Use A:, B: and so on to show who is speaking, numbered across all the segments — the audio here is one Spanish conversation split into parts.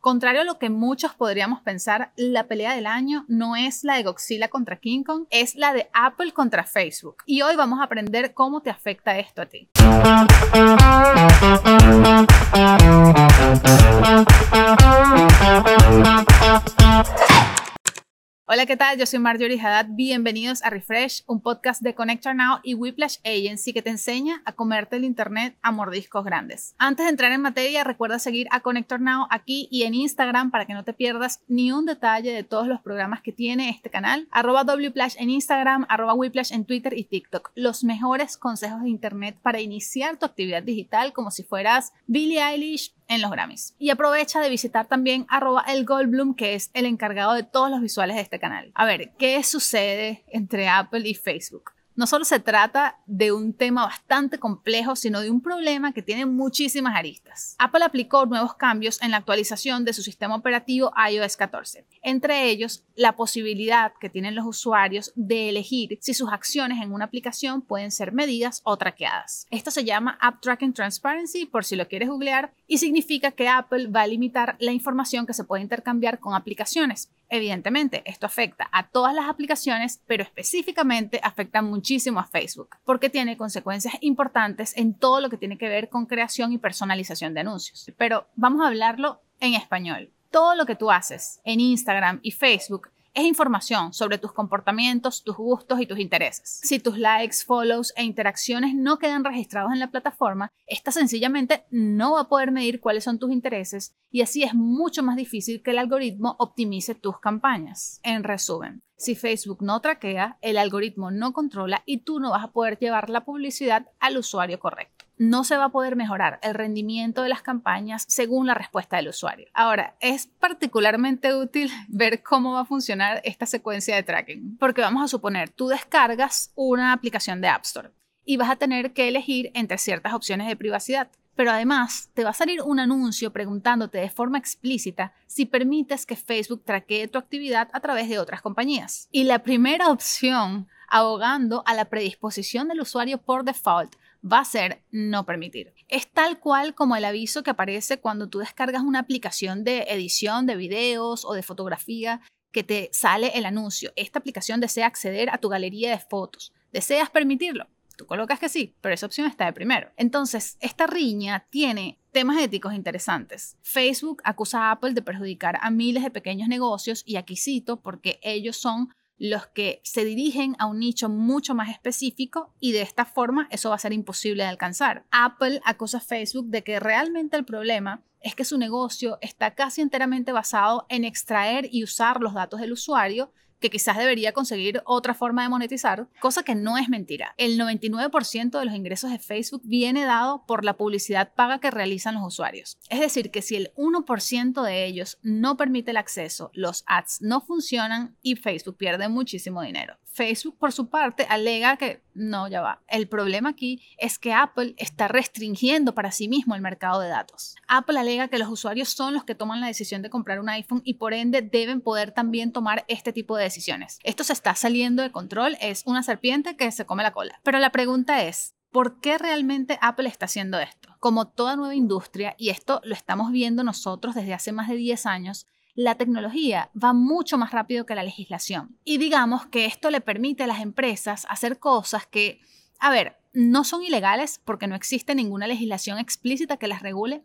A: Contrario a lo que muchos podríamos pensar, la pelea del año no es la de Godzilla contra King Kong, es la de Apple contra Facebook. Y hoy vamos a aprender cómo te afecta esto a ti. Hola, ¿qué tal? Yo soy Marjorie Haddad. Bienvenidos a Refresh, un podcast de Connector Now y Whiplash Agency que te enseña a comerte el Internet a mordiscos grandes. Antes de entrar en materia, recuerda seguir a Connector Now aquí y en Instagram para que no te pierdas ni un detalle de todos los programas que tiene este canal. Arroba Wplash en Instagram, arroba Whiplash en Twitter y TikTok. Los mejores consejos de Internet para iniciar tu actividad digital como si fueras Billie Eilish, en los Grammys. Y aprovecha de visitar también arroba el Goldblum, que es el encargado de todos los visuales de este canal. A ver, ¿qué sucede entre Apple y Facebook? No solo se trata de un tema bastante complejo, sino de un problema que tiene muchísimas aristas. Apple aplicó nuevos cambios en la actualización de su sistema operativo iOS 14, entre ellos la posibilidad que tienen los usuarios de elegir si sus acciones en una aplicación pueden ser medidas o traqueadas. Esto se llama App Tracking Transparency, por si lo quieres googlear, y significa que Apple va a limitar la información que se puede intercambiar con aplicaciones. Evidentemente, esto afecta a todas las aplicaciones, pero específicamente afecta muchísimo a Facebook, porque tiene consecuencias importantes en todo lo que tiene que ver con creación y personalización de anuncios. Pero vamos a hablarlo en español. Todo lo que tú haces en Instagram y Facebook es información sobre tus comportamientos, tus gustos y tus intereses. Si tus likes, follows e interacciones no quedan registrados en la plataforma, esta sencillamente no va a poder medir cuáles son tus intereses y así es mucho más difícil que el algoritmo optimice tus campañas. En resumen, si Facebook no traquea, el algoritmo no controla y tú no vas a poder llevar la publicidad al usuario correcto no se va a poder mejorar el rendimiento de las campañas según la respuesta del usuario. Ahora, es particularmente útil ver cómo va a funcionar esta secuencia de tracking, porque vamos a suponer, tú descargas una aplicación de App Store y vas a tener que elegir entre ciertas opciones de privacidad. Pero además te va a salir un anuncio preguntándote de forma explícita si permites que Facebook traquee tu actividad a través de otras compañías. Y la primera opción, abogando a la predisposición del usuario por default, va a ser no permitir. Es tal cual como el aviso que aparece cuando tú descargas una aplicación de edición de videos o de fotografía que te sale el anuncio. Esta aplicación desea acceder a tu galería de fotos. ¿Deseas permitirlo? Tú colocas que sí, pero esa opción está de primero. Entonces, esta riña tiene temas éticos interesantes. Facebook acusa a Apple de perjudicar a miles de pequeños negocios y aquí cito porque ellos son los que se dirigen a un nicho mucho más específico y de esta forma eso va a ser imposible de alcanzar. Apple acusa a Facebook de que realmente el problema es que su negocio está casi enteramente basado en extraer y usar los datos del usuario que quizás debería conseguir otra forma de monetizar, cosa que no es mentira. El 99% de los ingresos de Facebook viene dado por la publicidad paga que realizan los usuarios. Es decir, que si el 1% de ellos no permite el acceso, los ads no funcionan y Facebook pierde muchísimo dinero. Facebook, por su parte, alega que no, ya va. El problema aquí es que Apple está restringiendo para sí mismo el mercado de datos. Apple alega que los usuarios son los que toman la decisión de comprar un iPhone y por ende deben poder también tomar este tipo de decisiones. Esto se está saliendo de control, es una serpiente que se come la cola. Pero la pregunta es, ¿Por qué realmente Apple está haciendo esto? Como toda nueva industria, y esto lo estamos viendo nosotros desde hace más de 10 años, la tecnología va mucho más rápido que la legislación. Y digamos que esto le permite a las empresas hacer cosas que, a ver, no son ilegales porque no existe ninguna legislación explícita que las regule,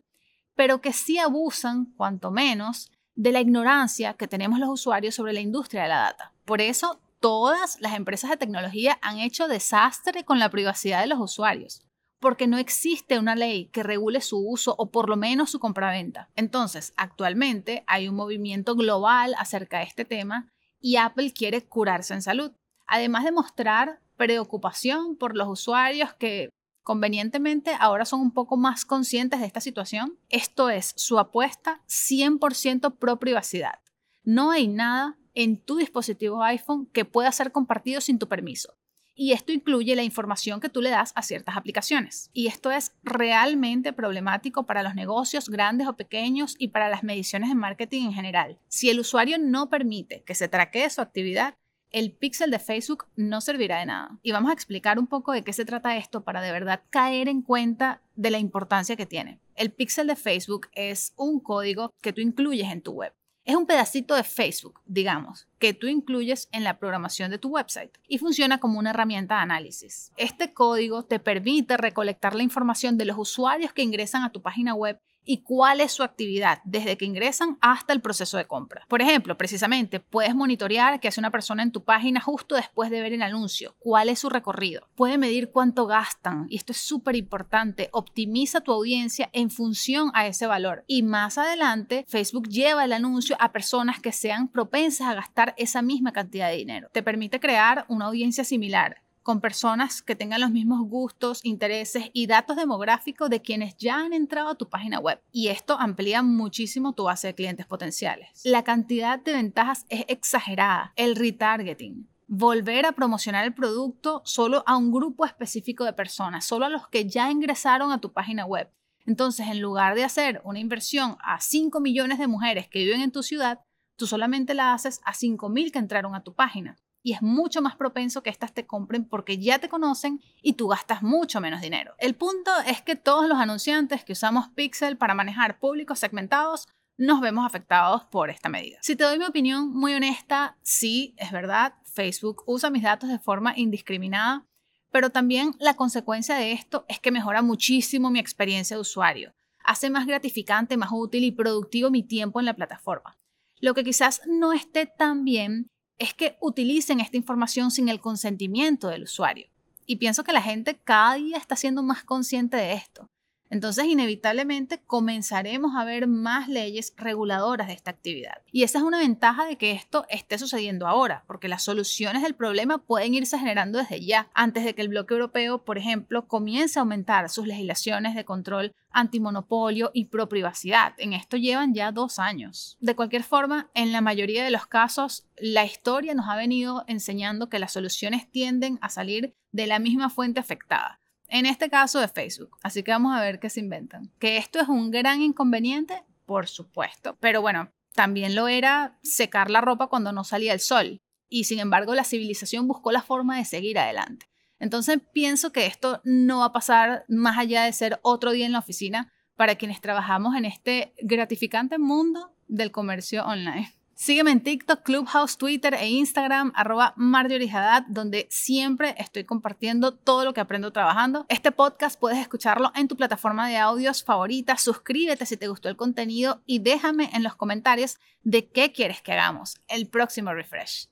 A: pero que sí abusan, cuanto menos, de la ignorancia que tenemos los usuarios sobre la industria de la data. Por eso, todas las empresas de tecnología han hecho desastre con la privacidad de los usuarios porque no existe una ley que regule su uso o por lo menos su compraventa. Entonces, actualmente hay un movimiento global acerca de este tema y Apple quiere curarse en salud, además de mostrar preocupación por los usuarios que convenientemente ahora son un poco más conscientes de esta situación. Esto es su apuesta 100% pro privacidad. No hay nada en tu dispositivo iPhone que pueda ser compartido sin tu permiso y esto incluye la información que tú le das a ciertas aplicaciones. Y esto es realmente problemático para los negocios grandes o pequeños y para las mediciones de marketing en general. Si el usuario no permite que se traquee su actividad, el pixel de Facebook no servirá de nada. Y vamos a explicar un poco de qué se trata esto para de verdad caer en cuenta de la importancia que tiene. El pixel de Facebook es un código que tú incluyes en tu web. Es un pedacito de Facebook, digamos, que tú incluyes en la programación de tu website y funciona como una herramienta de análisis. Este código te permite recolectar la información de los usuarios que ingresan a tu página web y cuál es su actividad desde que ingresan hasta el proceso de compra. Por ejemplo, precisamente puedes monitorear qué hace una persona en tu página justo después de ver el anuncio, cuál es su recorrido. Puede medir cuánto gastan y esto es súper importante. Optimiza tu audiencia en función a ese valor. Y más adelante, Facebook lleva el anuncio a personas que sean propensas a gastar esa misma cantidad de dinero. Te permite crear una audiencia similar con personas que tengan los mismos gustos, intereses y datos demográficos de quienes ya han entrado a tu página web. Y esto amplía muchísimo tu base de clientes potenciales. La cantidad de ventajas es exagerada. El retargeting, volver a promocionar el producto solo a un grupo específico de personas, solo a los que ya ingresaron a tu página web. Entonces, en lugar de hacer una inversión a 5 millones de mujeres que viven en tu ciudad, tú solamente la haces a 5 mil que entraron a tu página y es mucho más propenso que éstas te compren porque ya te conocen y tú gastas mucho menos dinero. El punto es que todos los anunciantes que usamos Pixel para manejar públicos segmentados nos vemos afectados por esta medida. Si te doy mi opinión muy honesta, sí, es verdad, Facebook usa mis datos de forma indiscriminada, pero también la consecuencia de esto es que mejora muchísimo mi experiencia de usuario, hace más gratificante, más útil y productivo mi tiempo en la plataforma. Lo que quizás no esté tan bien es que utilicen esta información sin el consentimiento del usuario. Y pienso que la gente cada día está siendo más consciente de esto. Entonces, inevitablemente comenzaremos a ver más leyes reguladoras de esta actividad. Y esa es una ventaja de que esto esté sucediendo ahora, porque las soluciones del problema pueden irse generando desde ya, antes de que el bloque europeo, por ejemplo, comience a aumentar sus legislaciones de control antimonopolio y pro privacidad. En esto llevan ya dos años. De cualquier forma, en la mayoría de los casos, la historia nos ha venido enseñando que las soluciones tienden a salir de la misma fuente afectada en este caso de Facebook. Así que vamos a ver qué se inventan. Que esto es un gran inconveniente, por supuesto. Pero bueno, también lo era secar la ropa cuando no salía el sol. Y sin embargo, la civilización buscó la forma de seguir adelante. Entonces pienso que esto no va a pasar más allá de ser otro día en la oficina para quienes trabajamos en este gratificante mundo del comercio online. Sígueme en TikTok, Clubhouse, Twitter e Instagram, arroba Marjorie donde siempre estoy compartiendo todo lo que aprendo trabajando. Este podcast puedes escucharlo en tu plataforma de audios favorita. Suscríbete si te gustó el contenido y déjame en los comentarios de qué quieres que hagamos el próximo refresh.